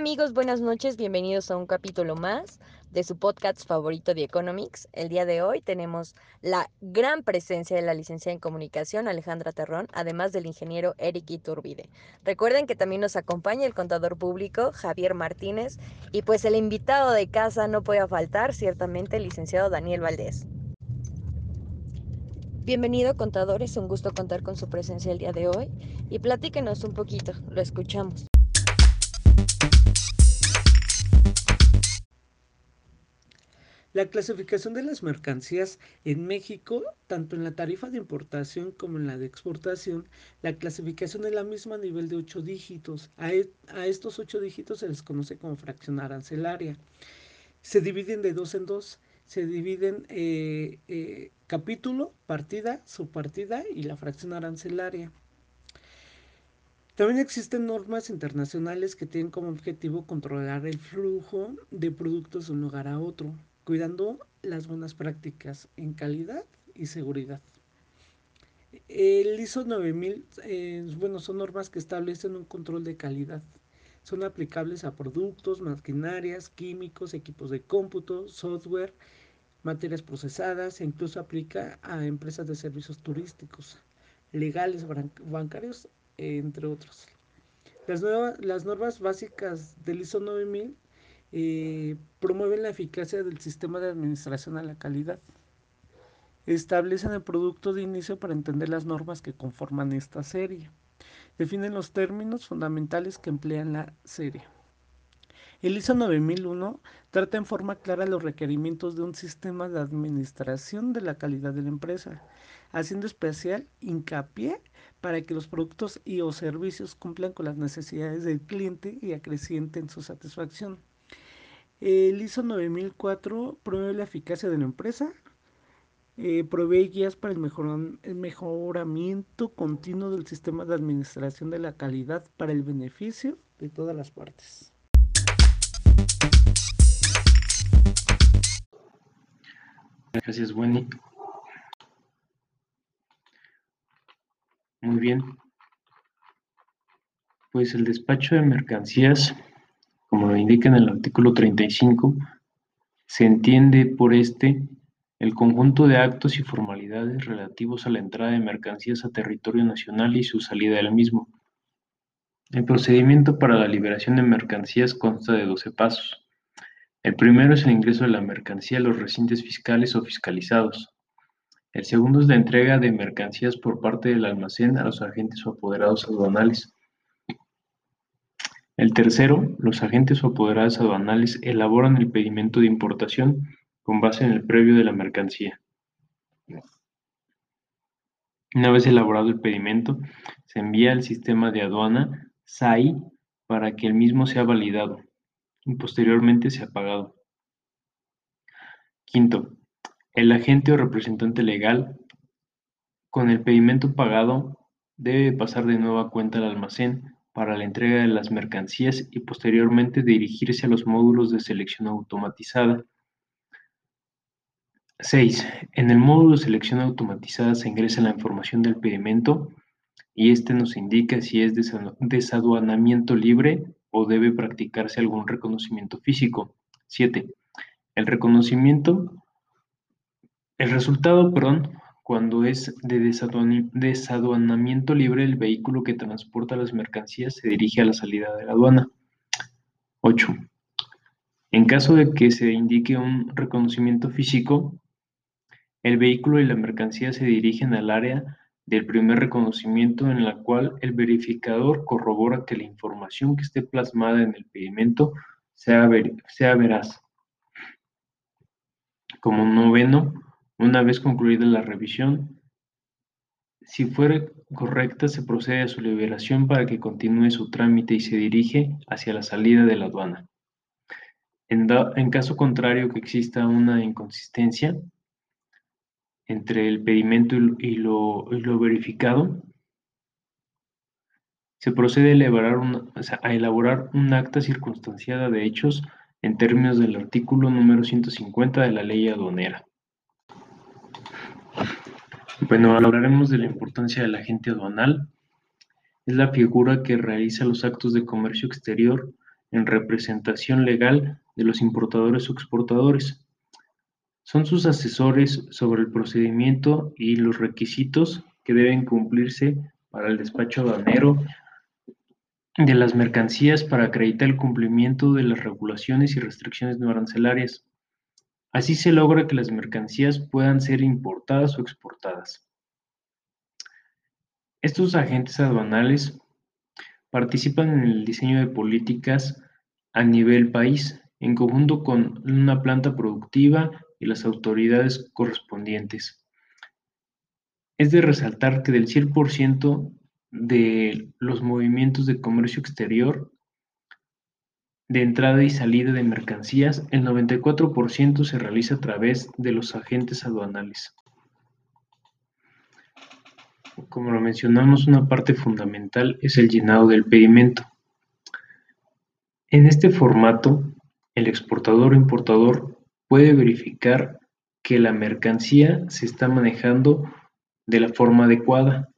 amigos, buenas noches, bienvenidos a un capítulo más de su podcast favorito de Economics. El día de hoy tenemos la gran presencia de la licenciada en comunicación Alejandra Terrón, además del ingeniero Eric Iturbide. Recuerden que también nos acompaña el contador público Javier Martínez y pues el invitado de casa no puede faltar, ciertamente el licenciado Daniel Valdés. Bienvenido contador, es un gusto contar con su presencia el día de hoy y platíquenos un poquito, lo escuchamos. La clasificación de las mercancías en México, tanto en la tarifa de importación como en la de exportación, la clasificación es la misma a nivel de ocho dígitos. A, e, estos ocho dígitos se les conoce como fracción arancelaria. Se dividen de dos en dos. Se dividen eh, eh, capítulo, partida, subpartida y la fracción arancelaria. También existen normas internacionales que tienen como objetivo controlar el flujo de productos de un lugar a otro cuidando las buenas prácticas en calidad y seguridad. El ISO 9000, eh, bueno, son normas que establecen un control de calidad. Son aplicables a productos, maquinarias, químicos, equipos de cómputo, software, materias procesadas e incluso aplica a empresas de servicios turísticos, legales, bancarios, entre otros. Las, las normas básicas del ISO 9000 eh, promueven la eficacia del sistema de administración a la calidad. Establecen el producto de inicio para entender las normas que conforman esta serie. Definen los términos fundamentales que emplean la serie. El ISO 9001 trata en forma clara los requerimientos de un sistema de administración de la calidad de la empresa, haciendo especial hincapié para que los productos y o servicios cumplan con las necesidades del cliente y acrecienten su satisfacción. El ISO 9004 promueve la eficacia de la empresa, eh, provee guías para el, el mejoramiento continuo del sistema de administración de la calidad para el beneficio de todas las partes. Gracias, Wendy. Muy bien. Pues el despacho de mercancías lo indica en el artículo 35, se entiende por este el conjunto de actos y formalidades relativos a la entrada de mercancías a territorio nacional y su salida del mismo. El procedimiento para la liberación de mercancías consta de 12 pasos. El primero es el ingreso de la mercancía a los recintos fiscales o fiscalizados. El segundo es la entrega de mercancías por parte del almacén a los agentes o apoderados aduanales. El tercero, los agentes o apoderados aduanales elaboran el pedimento de importación con base en el previo de la mercancía. Una vez elaborado el pedimento, se envía al sistema de aduana SAI para que el mismo sea validado y posteriormente sea pagado. Quinto, el agente o representante legal con el pedimento pagado debe pasar de nuevo a cuenta al almacén para la entrega de las mercancías y posteriormente dirigirse a los módulos de selección automatizada. 6. En el módulo de selección automatizada se ingresa la información del pedimento y este nos indica si es desaduanamiento libre o debe practicarse algún reconocimiento físico. 7. El reconocimiento, el resultado, perdón, cuando es de desaduanamiento libre, el vehículo que transporta las mercancías se dirige a la salida de la aduana. 8. En caso de que se indique un reconocimiento físico, el vehículo y la mercancía se dirigen al área del primer reconocimiento en la cual el verificador corrobora que la información que esté plasmada en el pedimento sea, sea veraz. Como noveno, una vez concluida la revisión, si fuera correcta, se procede a su liberación para que continúe su trámite y se dirige hacia la salida de la aduana. En, caso contrario que exista una inconsistencia entre el pedimento y lo, verificado, se procede a elaborar, a elaborar un acta circunstanciada de hechos en términos del artículo número 150 de la ley aduanera. Bueno, hablaremos de la importancia del agente aduanal. Es la figura que realiza los actos de comercio exterior en representación legal de los importadores o exportadores. Son sus asesores sobre el procedimiento y los requisitos que deben cumplirse para el despacho aduanero de las mercancías para acreditar el cumplimiento de las regulaciones y restricciones no arancelarias. Así se logra que las mercancías puedan ser importadas o exportadas. Estos agentes aduanales participan en el diseño de políticas a nivel país, en conjunto con una planta productiva y las autoridades correspondientes. Es de resaltar que del 100% de los movimientos de comercio exterior de entrada y salida de mercancías, el 94% se realiza a través de los agentes aduanales. Como lo mencionamos, una parte fundamental es el llenado del pedimento. En este formato, el exportador o importador puede verificar que la mercancía se está manejando de la forma adecuada.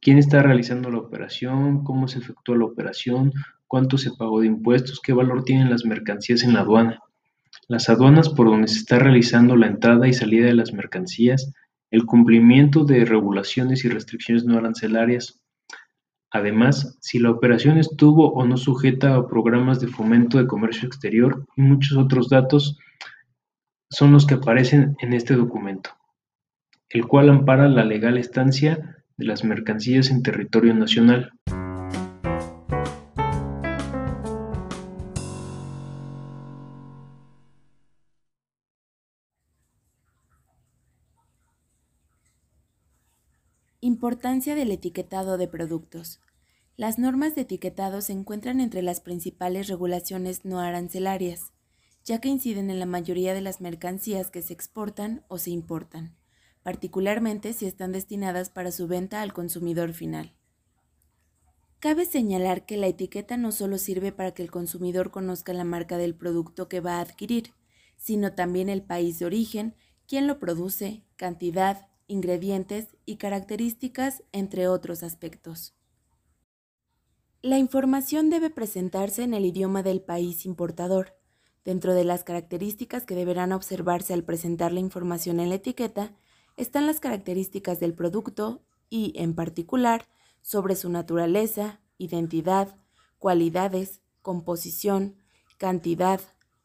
¿Quién está realizando la operación? ¿Cómo se efectúa la operación? ¿Cuánto se pagó de impuestos? ¿Qué valor tienen las mercancías en la aduana? Las aduanas por donde se está realizando la entrada y salida de las mercancías el cumplimiento de regulaciones y restricciones no arancelarias. Además, si la operación estuvo o no sujeta a programas de fomento de comercio exterior y muchos otros datos son los que aparecen en este documento, el cual ampara la legal estancia de las mercancías en territorio nacional. Importancia del etiquetado de productos. Las normas de etiquetado se encuentran entre las principales regulaciones no arancelarias, ya que inciden en la mayoría de las mercancías que se exportan o se importan, particularmente si están destinadas para su venta al consumidor final. Cabe señalar que la etiqueta no solo sirve para que el consumidor conozca la marca del producto que va a adquirir, sino también el país de origen, quién lo produce, cantidad, ingredientes y características, entre otros aspectos. La información debe presentarse en el idioma del país importador. Dentro de las características que deberán observarse al presentar la información en la etiqueta están las características del producto y, en particular, sobre su naturaleza, identidad, cualidades, composición, cantidad,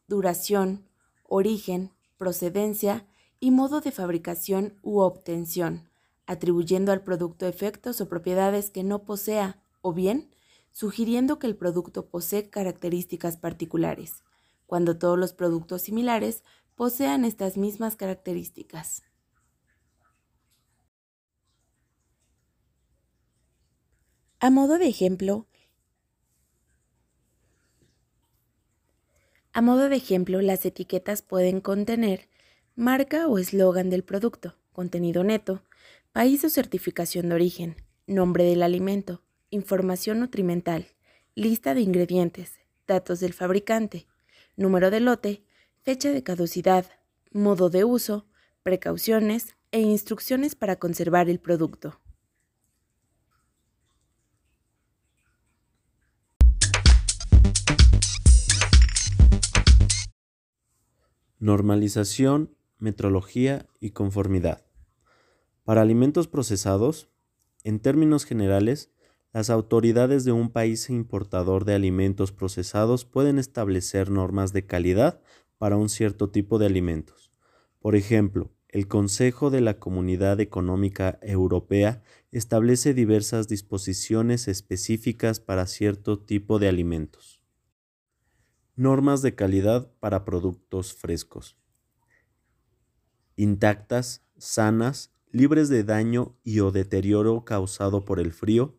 duración, origen, procedencia y modo de fabricación u obtención, atribuyendo al producto efectos o propiedades que no posea, o bien sugiriendo que el producto posee características particulares, cuando todos los productos similares posean estas mismas características. A modo de ejemplo, a modo de ejemplo, las etiquetas pueden contener marca o eslogan del producto, contenido neto, país o certificación de origen, nombre del alimento, información nutrimental, lista de ingredientes, datos del fabricante, número de lote, fecha de caducidad, modo de uso, precauciones e instrucciones para conservar el producto. Normalización metrología y conformidad. Para alimentos procesados, en términos generales, las autoridades de un país importador de alimentos procesados pueden establecer normas de calidad para un cierto tipo de alimentos. Por ejemplo, el Consejo de la Comunidad Económica Europea establece diversas disposiciones específicas para cierto tipo de alimentos. Normas de calidad para productos frescos intactas, sanas, libres de daño y o deterioro causado por el frío,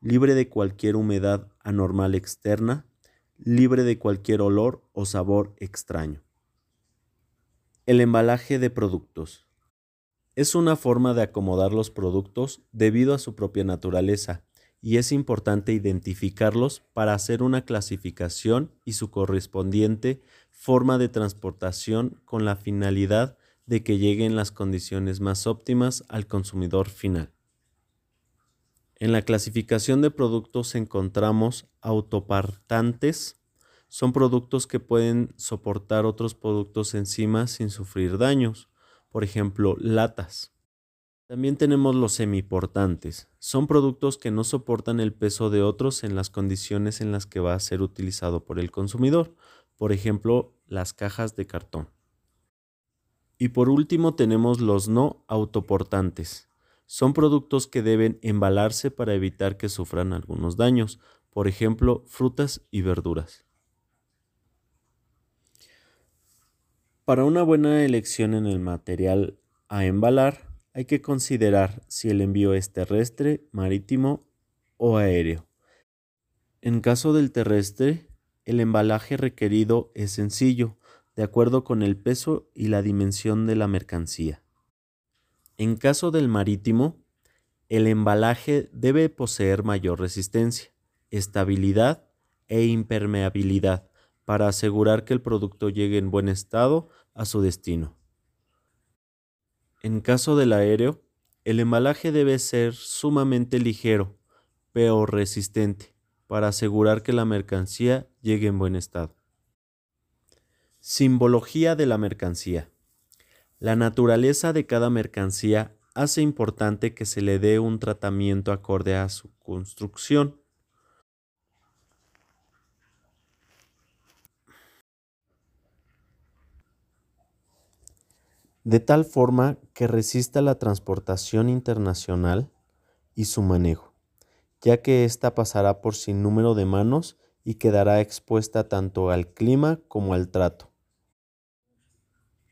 libre de cualquier humedad anormal externa, libre de cualquier olor o sabor extraño. El embalaje de productos. Es una forma de acomodar los productos debido a su propia naturaleza y es importante identificarlos para hacer una clasificación y su correspondiente forma de transportación con la finalidad de que lleguen las condiciones más óptimas al consumidor final. En la clasificación de productos encontramos autopartantes, son productos que pueden soportar otros productos encima sin sufrir daños, por ejemplo, latas. También tenemos los semiportantes. Son productos que no soportan el peso de otros en las condiciones en las que va a ser utilizado por el consumidor, por ejemplo, las cajas de cartón. Y por último tenemos los no autoportantes. Son productos que deben embalarse para evitar que sufran algunos daños, por ejemplo, frutas y verduras. Para una buena elección en el material a embalar, hay que considerar si el envío es terrestre, marítimo o aéreo. En caso del terrestre, el embalaje requerido es sencillo, de acuerdo con el peso y la dimensión de la mercancía. En caso del marítimo, el embalaje debe poseer mayor resistencia, estabilidad e impermeabilidad para asegurar que el producto llegue en buen estado a su destino. En caso del aéreo, el embalaje debe ser sumamente ligero, pero resistente, para asegurar que la mercancía llegue en buen estado. Simbología de la mercancía. La naturaleza de cada mercancía hace importante que se le dé un tratamiento acorde a su construcción. de tal forma que resista la transportación internacional y su manejo, ya que ésta pasará por sin número de manos y quedará expuesta tanto al clima como al trato.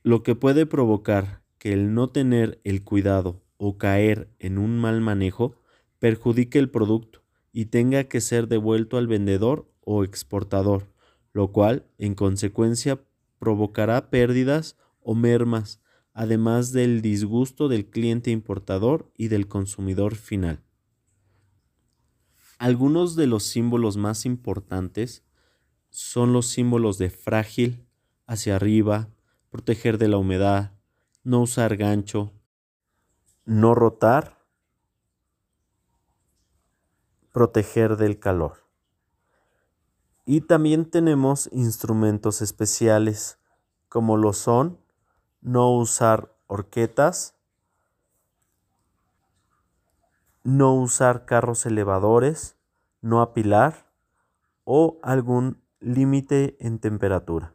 Lo que puede provocar que el no tener el cuidado o caer en un mal manejo perjudique el producto y tenga que ser devuelto al vendedor o exportador, lo cual, en consecuencia, provocará pérdidas o mermas además del disgusto del cliente importador y del consumidor final. Algunos de los símbolos más importantes son los símbolos de frágil, hacia arriba, proteger de la humedad, no usar gancho, no rotar, proteger del calor. Y también tenemos instrumentos especiales, como lo son no usar horquetas, no usar carros elevadores, no apilar o algún límite en temperatura.